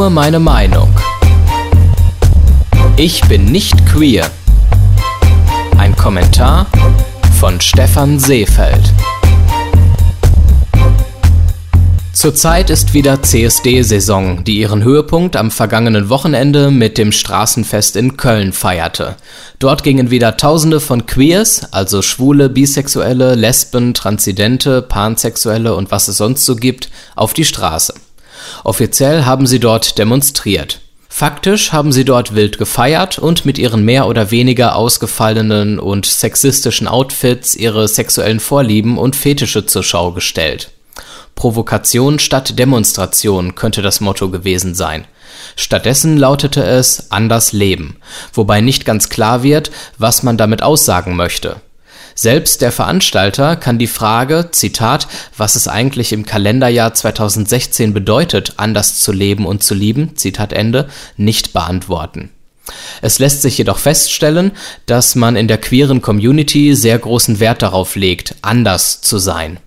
Nur meine Meinung. Ich bin nicht queer. Ein Kommentar von Stefan Seefeld. Zurzeit ist wieder CSD-Saison, die ihren Höhepunkt am vergangenen Wochenende mit dem Straßenfest in Köln feierte. Dort gingen wieder Tausende von Queers, also Schwule, Bisexuelle, Lesben, Transidente, Pansexuelle und was es sonst so gibt, auf die Straße. Offiziell haben sie dort demonstriert. Faktisch haben sie dort wild gefeiert und mit ihren mehr oder weniger ausgefallenen und sexistischen Outfits ihre sexuellen Vorlieben und Fetische zur Schau gestellt. Provokation statt Demonstration könnte das Motto gewesen sein. Stattdessen lautete es Anders leben, wobei nicht ganz klar wird, was man damit aussagen möchte. Selbst der Veranstalter kann die Frage, Zitat, was es eigentlich im Kalenderjahr 2016 bedeutet, anders zu leben und zu lieben, Zitat Ende, nicht beantworten. Es lässt sich jedoch feststellen, dass man in der queeren Community sehr großen Wert darauf legt, anders zu sein.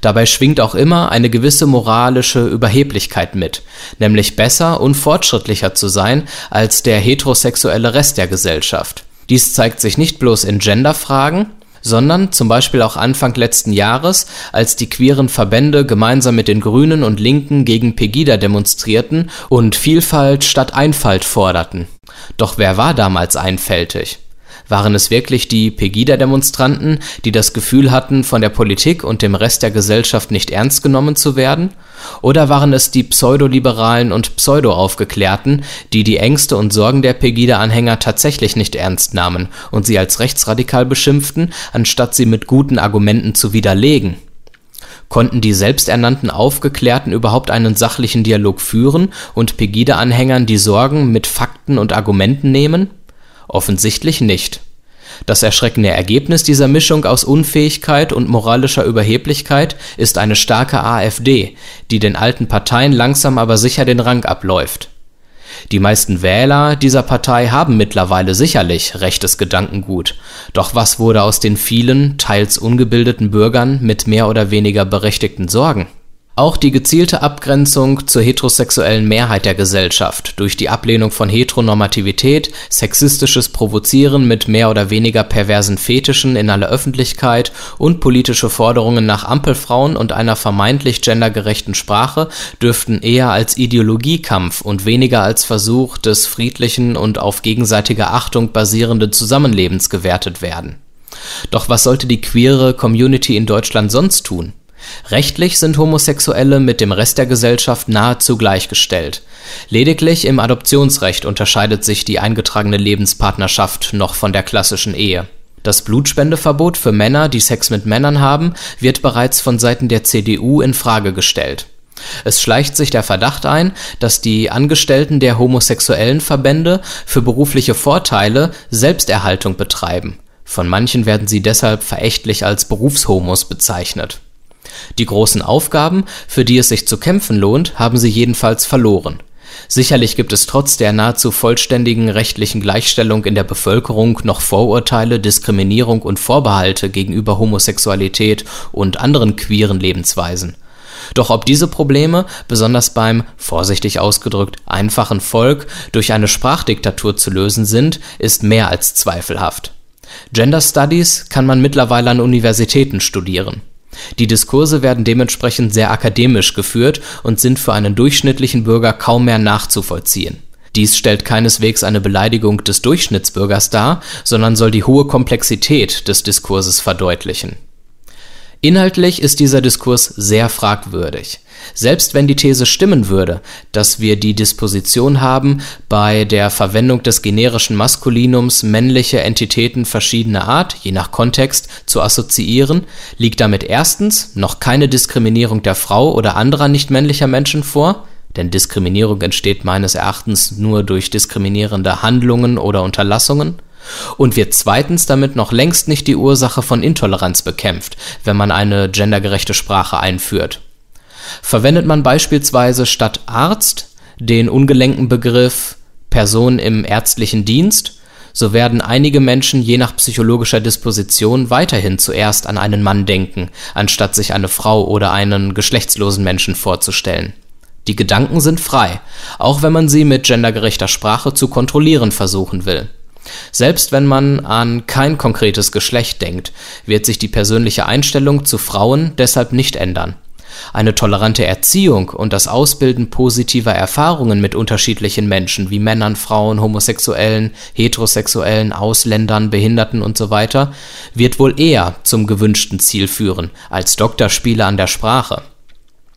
Dabei schwingt auch immer eine gewisse moralische Überheblichkeit mit, nämlich besser und fortschrittlicher zu sein als der heterosexuelle Rest der Gesellschaft. Dies zeigt sich nicht bloß in Genderfragen, sondern zum Beispiel auch Anfang letzten Jahres, als die queeren Verbände gemeinsam mit den Grünen und Linken gegen Pegida demonstrierten und Vielfalt statt Einfalt forderten. Doch wer war damals einfältig? Waren es wirklich die Pegida-Demonstranten, die das Gefühl hatten, von der Politik und dem Rest der Gesellschaft nicht ernst genommen zu werden? Oder waren es die Pseudoliberalen und Pseudo-Aufgeklärten, die die Ängste und Sorgen der Pegida-Anhänger tatsächlich nicht ernst nahmen und sie als rechtsradikal beschimpften, anstatt sie mit guten Argumenten zu widerlegen? Konnten die selbsternannten Aufgeklärten überhaupt einen sachlichen Dialog führen und Pegida-Anhängern die Sorgen mit Fakten und Argumenten nehmen? Offensichtlich nicht. Das erschreckende Ergebnis dieser Mischung aus Unfähigkeit und moralischer Überheblichkeit ist eine starke AfD, die den alten Parteien langsam aber sicher den Rang abläuft. Die meisten Wähler dieser Partei haben mittlerweile sicherlich rechtes Gedankengut, doch was wurde aus den vielen, teils ungebildeten Bürgern mit mehr oder weniger berechtigten Sorgen? Auch die gezielte Abgrenzung zur heterosexuellen Mehrheit der Gesellschaft durch die Ablehnung von Heteronormativität, sexistisches Provozieren mit mehr oder weniger perversen Fetischen in aller Öffentlichkeit und politische Forderungen nach Ampelfrauen und einer vermeintlich gendergerechten Sprache dürften eher als Ideologiekampf und weniger als Versuch des friedlichen und auf gegenseitiger Achtung basierenden Zusammenlebens gewertet werden. Doch was sollte die queere Community in Deutschland sonst tun? Rechtlich sind Homosexuelle mit dem Rest der Gesellschaft nahezu gleichgestellt. Lediglich im Adoptionsrecht unterscheidet sich die eingetragene Lebenspartnerschaft noch von der klassischen Ehe. Das Blutspendeverbot für Männer, die Sex mit Männern haben, wird bereits von Seiten der CDU in Frage gestellt. Es schleicht sich der Verdacht ein, dass die Angestellten der homosexuellen Verbände für berufliche Vorteile Selbsterhaltung betreiben. Von manchen werden sie deshalb verächtlich als Berufshomos bezeichnet. Die großen Aufgaben, für die es sich zu kämpfen lohnt, haben sie jedenfalls verloren. Sicherlich gibt es trotz der nahezu vollständigen rechtlichen Gleichstellung in der Bevölkerung noch Vorurteile, Diskriminierung und Vorbehalte gegenüber Homosexualität und anderen queeren Lebensweisen. Doch ob diese Probleme, besonders beim, vorsichtig ausgedrückt, einfachen Volk, durch eine Sprachdiktatur zu lösen sind, ist mehr als zweifelhaft. Gender Studies kann man mittlerweile an Universitäten studieren. Die Diskurse werden dementsprechend sehr akademisch geführt und sind für einen durchschnittlichen Bürger kaum mehr nachzuvollziehen. Dies stellt keineswegs eine Beleidigung des Durchschnittsbürgers dar, sondern soll die hohe Komplexität des Diskurses verdeutlichen Inhaltlich ist dieser Diskurs sehr fragwürdig. Selbst wenn die These stimmen würde, dass wir die Disposition haben, bei der Verwendung des generischen Maskulinums männliche Entitäten verschiedener Art, je nach Kontext, zu assoziieren, liegt damit erstens noch keine Diskriminierung der Frau oder anderer nicht männlicher Menschen vor, denn Diskriminierung entsteht meines Erachtens nur durch diskriminierende Handlungen oder Unterlassungen, und wird zweitens damit noch längst nicht die Ursache von Intoleranz bekämpft, wenn man eine gendergerechte Sprache einführt. Verwendet man beispielsweise statt Arzt den ungelenken Begriff Person im ärztlichen Dienst, so werden einige Menschen je nach psychologischer Disposition weiterhin zuerst an einen Mann denken, anstatt sich eine Frau oder einen geschlechtslosen Menschen vorzustellen. Die Gedanken sind frei, auch wenn man sie mit gendergerechter Sprache zu kontrollieren versuchen will. Selbst wenn man an kein konkretes Geschlecht denkt, wird sich die persönliche Einstellung zu Frauen deshalb nicht ändern. Eine tolerante Erziehung und das Ausbilden positiver Erfahrungen mit unterschiedlichen Menschen wie Männern, Frauen, Homosexuellen, Heterosexuellen, Ausländern, Behinderten usw. wird wohl eher zum gewünschten Ziel führen als Doktorspiele an der Sprache.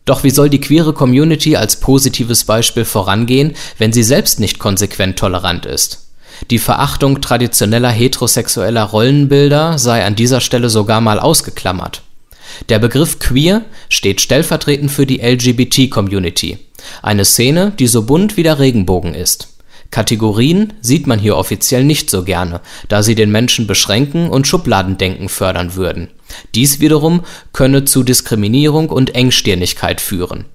Doch wie soll die queere Community als positives Beispiel vorangehen, wenn sie selbst nicht konsequent tolerant ist? Die Verachtung traditioneller heterosexueller Rollenbilder sei an dieser Stelle sogar mal ausgeklammert. Der Begriff queer steht stellvertretend für die LGBT-Community, eine Szene, die so bunt wie der Regenbogen ist. Kategorien sieht man hier offiziell nicht so gerne, da sie den Menschen beschränken und Schubladendenken fördern würden. Dies wiederum könne zu Diskriminierung und Engstirnigkeit führen.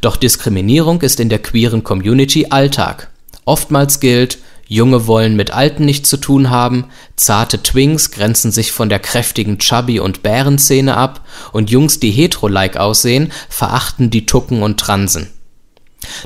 Doch Diskriminierung ist in der queeren Community Alltag. Oftmals gilt Junge wollen mit Alten nichts zu tun haben, zarte Twinks grenzen sich von der kräftigen Chubby- und Bärenszene ab und Jungs, die hetero-like aussehen, verachten die Tucken und Transen.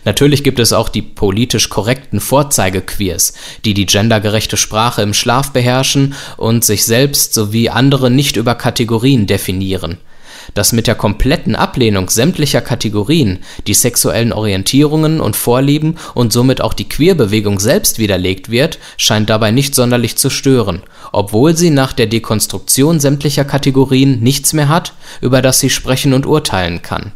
Natürlich gibt es auch die politisch korrekten Vorzeigequeers, die die gendergerechte Sprache im Schlaf beherrschen und sich selbst sowie andere nicht über Kategorien definieren – dass mit der kompletten Ablehnung sämtlicher Kategorien die sexuellen Orientierungen und Vorlieben und somit auch die Queerbewegung selbst widerlegt wird, scheint dabei nicht sonderlich zu stören, obwohl sie nach der Dekonstruktion sämtlicher Kategorien nichts mehr hat, über das sie sprechen und urteilen kann.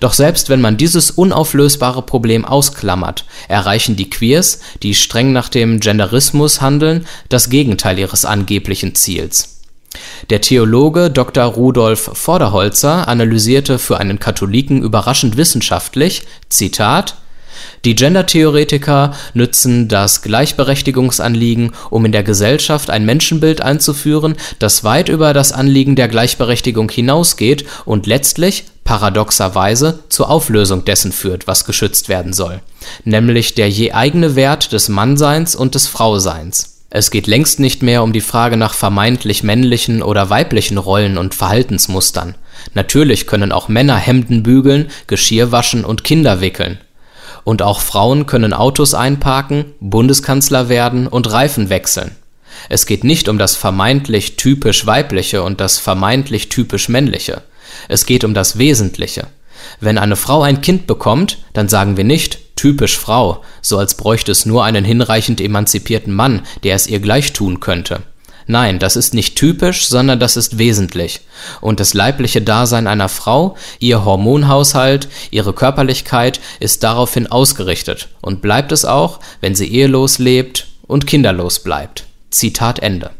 Doch selbst wenn man dieses unauflösbare Problem ausklammert, erreichen die Queers, die streng nach dem Genderismus handeln, das Gegenteil ihres angeblichen Ziels der Theologe Dr. Rudolf Vorderholzer analysierte für einen Katholiken überraschend wissenschaftlich: „ Zitat Die Gendertheoretiker nützen das Gleichberechtigungsanliegen, um in der Gesellschaft ein Menschenbild einzuführen, das weit über das Anliegen der Gleichberechtigung hinausgeht und letztlich paradoxerweise zur Auflösung dessen führt, was geschützt werden soll, nämlich der je eigene Wert des Mannseins und des Frauseins es geht längst nicht mehr um die Frage nach vermeintlich männlichen oder weiblichen Rollen und Verhaltensmustern. Natürlich können auch Männer Hemden bügeln, Geschirr waschen und Kinder wickeln. Und auch Frauen können Autos einparken, Bundeskanzler werden und Reifen wechseln. Es geht nicht um das vermeintlich typisch weibliche und das vermeintlich typisch männliche. Es geht um das Wesentliche. Wenn eine Frau ein Kind bekommt, dann sagen wir nicht typisch Frau, so als bräuchte es nur einen hinreichend emanzipierten Mann, der es ihr gleich tun könnte. Nein, das ist nicht typisch, sondern das ist wesentlich. Und das leibliche Dasein einer Frau, ihr Hormonhaushalt, ihre Körperlichkeit ist daraufhin ausgerichtet und bleibt es auch, wenn sie ehelos lebt und kinderlos bleibt. Zitat Ende.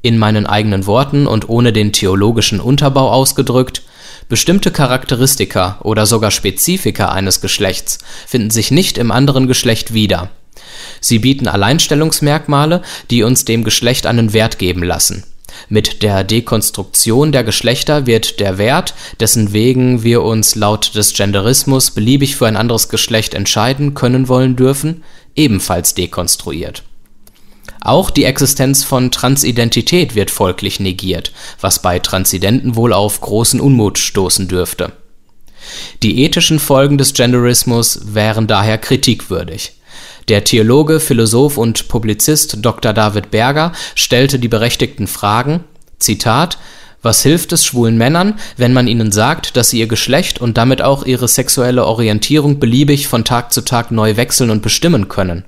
In meinen eigenen Worten und ohne den theologischen Unterbau ausgedrückt, Bestimmte Charakteristika oder sogar Spezifika eines Geschlechts finden sich nicht im anderen Geschlecht wieder. Sie bieten Alleinstellungsmerkmale, die uns dem Geschlecht einen Wert geben lassen. Mit der Dekonstruktion der Geschlechter wird der Wert, dessen wegen wir uns laut des Genderismus beliebig für ein anderes Geschlecht entscheiden können wollen dürfen, ebenfalls dekonstruiert auch die Existenz von Transidentität wird folglich negiert, was bei Transidenten wohl auf großen Unmut stoßen dürfte. Die ethischen Folgen des Genderismus wären daher kritikwürdig. Der Theologe, Philosoph und Publizist Dr. David Berger stellte die berechtigten Fragen: Zitat was hilft es schwulen Männern, wenn man ihnen sagt, dass sie ihr Geschlecht und damit auch ihre sexuelle Orientierung beliebig von Tag zu Tag neu wechseln und bestimmen können?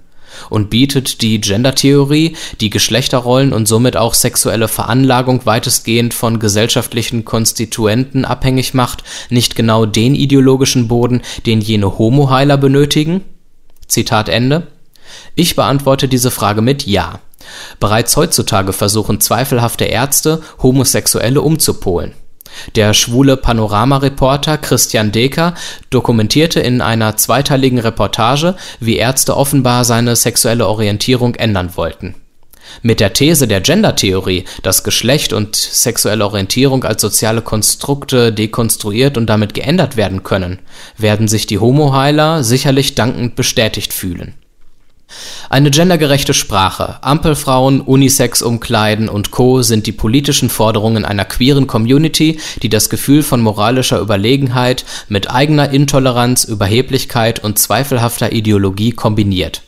Und bietet die Gendertheorie, die Geschlechterrollen und somit auch sexuelle Veranlagung weitestgehend von gesellschaftlichen Konstituenten abhängig macht, nicht genau den ideologischen Boden, den jene Homoheiler benötigen? Zitat Ende. Ich beantworte diese Frage mit Ja. Bereits heutzutage versuchen zweifelhafte Ärzte, Homosexuelle umzupolen der schwule Panorama-Reporter Christian Deker dokumentierte in einer zweiteiligen Reportage, wie Ärzte offenbar seine sexuelle Orientierung ändern wollten. Mit der These der Gendertheorie, dass Geschlecht und sexuelle Orientierung als soziale Konstrukte dekonstruiert und damit geändert werden können, werden sich die Homoheiler sicherlich dankend bestätigt fühlen Eine gendergerechte Sprache, Ampelfrauen, Unisex-Umkleiden und Co. sind die politischen Forderungen einer queeren Community, die das Gefühl von moralischer Überlegenheit mit eigener Intoleranz, Überheblichkeit und zweifelhafter Ideologie kombiniert.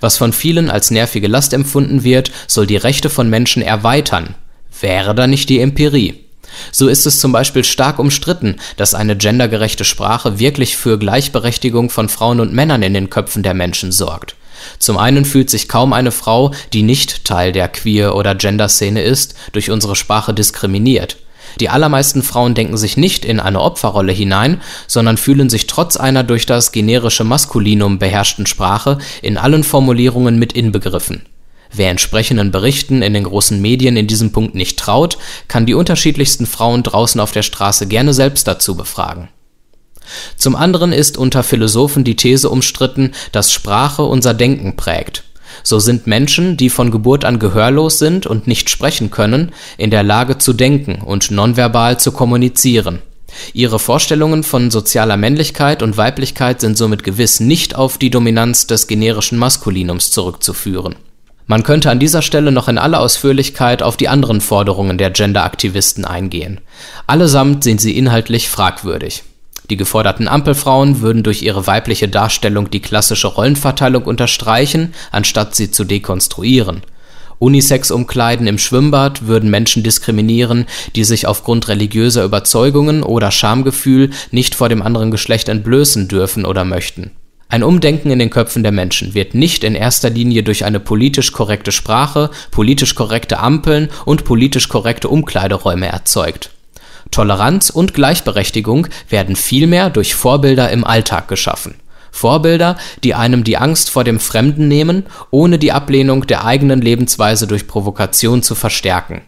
Was von vielen als nervige Last empfunden wird, soll die Rechte von Menschen erweitern. Wäre da nicht die Empirie? So ist es zum Beispiel stark umstritten, dass eine gendergerechte Sprache wirklich für Gleichberechtigung von Frauen und Männern in den Köpfen der Menschen sorgt. Zum einen fühlt sich kaum eine Frau, die nicht Teil der Queer- oder Gender-Szene ist, durch unsere Sprache diskriminiert. Die allermeisten Frauen denken sich nicht in eine Opferrolle hinein, sondern fühlen sich trotz einer durch das generische Maskulinum beherrschten Sprache in allen Formulierungen mit inbegriffen. Wer entsprechenden Berichten in den großen Medien in diesem Punkt nicht traut, kann die unterschiedlichsten Frauen draußen auf der Straße gerne selbst dazu befragen zum anderen ist unter Philosophen die These umstritten, dass Sprache unser Denken prägt. So sind Menschen, die von Geburt an gehörlos sind und nicht sprechen können, in der Lage zu denken und nonverbal zu kommunizieren. Ihre Vorstellungen von sozialer Männlichkeit und Weiblichkeit sind somit gewiss nicht auf die Dominanz des generischen Maskulinums zurückzuführen. Man könnte an dieser Stelle noch in aller Ausführlichkeit auf die anderen Forderungen der Genderaktivisten eingehen. Allesamt sind sie inhaltlich fragwürdig. Die geforderten Ampelfrauen würden durch ihre weibliche Darstellung die klassische Rollenverteilung unterstreichen, anstatt sie zu dekonstruieren. Unisex-Umkleiden im Schwimmbad würden Menschen diskriminieren, die sich aufgrund religiöser Überzeugungen oder Schamgefühl nicht vor dem anderen Geschlecht entblößen dürfen oder möchten. Ein Umdenken in den Köpfen der Menschen wird nicht in erster Linie durch eine politisch korrekte Sprache, politisch korrekte Ampeln und politisch korrekte Umkleideräume erzeugt Toleranz und Gleichberechtigung werden vielmehr durch Vorbilder im Alltag geschaffen. Vorbilder, die einem die Angst vor dem Fremden nehmen, ohne die Ablehnung der eigenen Lebensweise durch Provokation zu verstärken.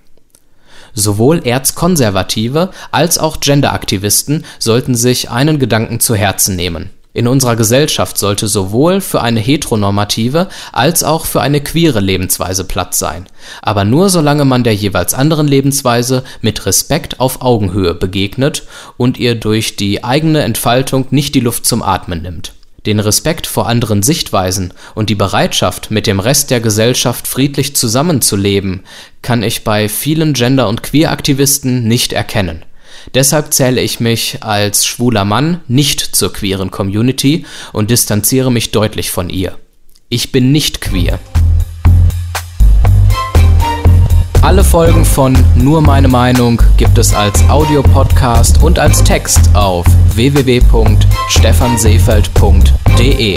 Sowohl Erzkonservative als auch Genderaktivisten sollten sich einen Gedanken zu Herzen nehmen in unserer Gesellschaft sollte sowohl für eine heteronormative als auch für eine queere Lebensweise Platz sein, aber nur solange man der jeweils anderen Lebensweise mit Respekt auf Augenhöhe begegnet und ihr durch die eigene Entfaltung nicht die Luft zum Atmen nimmt. Den Respekt vor anderen Sichtweisen und die Bereitschaft, mit dem Rest der Gesellschaft friedlich zusammenzuleben, kann ich bei vielen Gender- und Queeraktivisten nicht erkennen Deshalb zähle ich mich als schwuler Mann nicht zur queeren Community und distanziere mich deutlich von ihr. Ich bin nicht queer. Alle Folgen von Nur meine Meinung gibt es als Audiopodcast und als Text auf www.stephanseefeld.de.